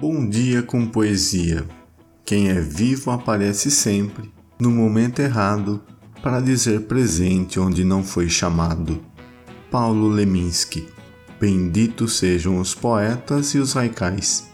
Bom dia com poesia. Quem é vivo aparece sempre, no momento errado, para dizer presente onde não foi chamado. Paulo Leminski. Benditos sejam os poetas e os raicais.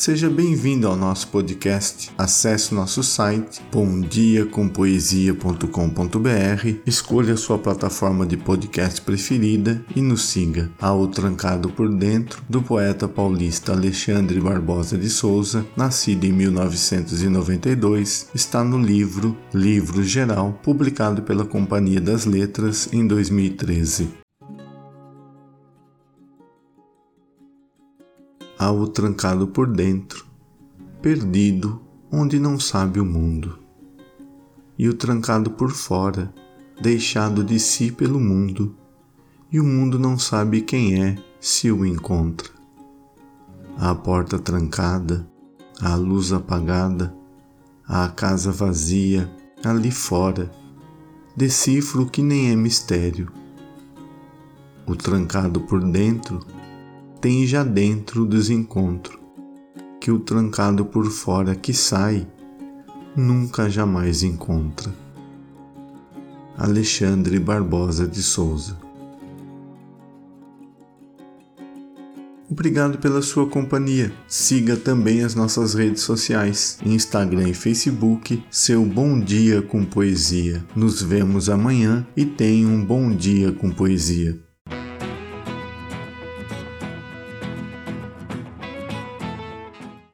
Seja bem-vindo ao nosso podcast. Acesse nosso site bomdiacompoesia.com.br, escolha sua plataforma de podcast preferida e nos siga. Ao Trancado por Dentro, do poeta paulista Alexandre Barbosa de Souza, nascido em 1992, está no livro Livro Geral, publicado pela Companhia das Letras em 2013. Há o trancado por dentro, perdido onde não sabe o mundo, e o trancado por fora, deixado de si pelo mundo, e o mundo não sabe quem é se o encontra. A porta trancada, a luz apagada, a casa vazia ali fora, decifro que nem é mistério. O trancado por dentro tem já dentro o desencontro, que o trancado por fora que sai nunca jamais encontra. Alexandre Barbosa de Souza Obrigado pela sua companhia. Siga também as nossas redes sociais, Instagram e Facebook, seu Bom Dia com Poesia. Nos vemos amanhã e tenha um bom dia com poesia.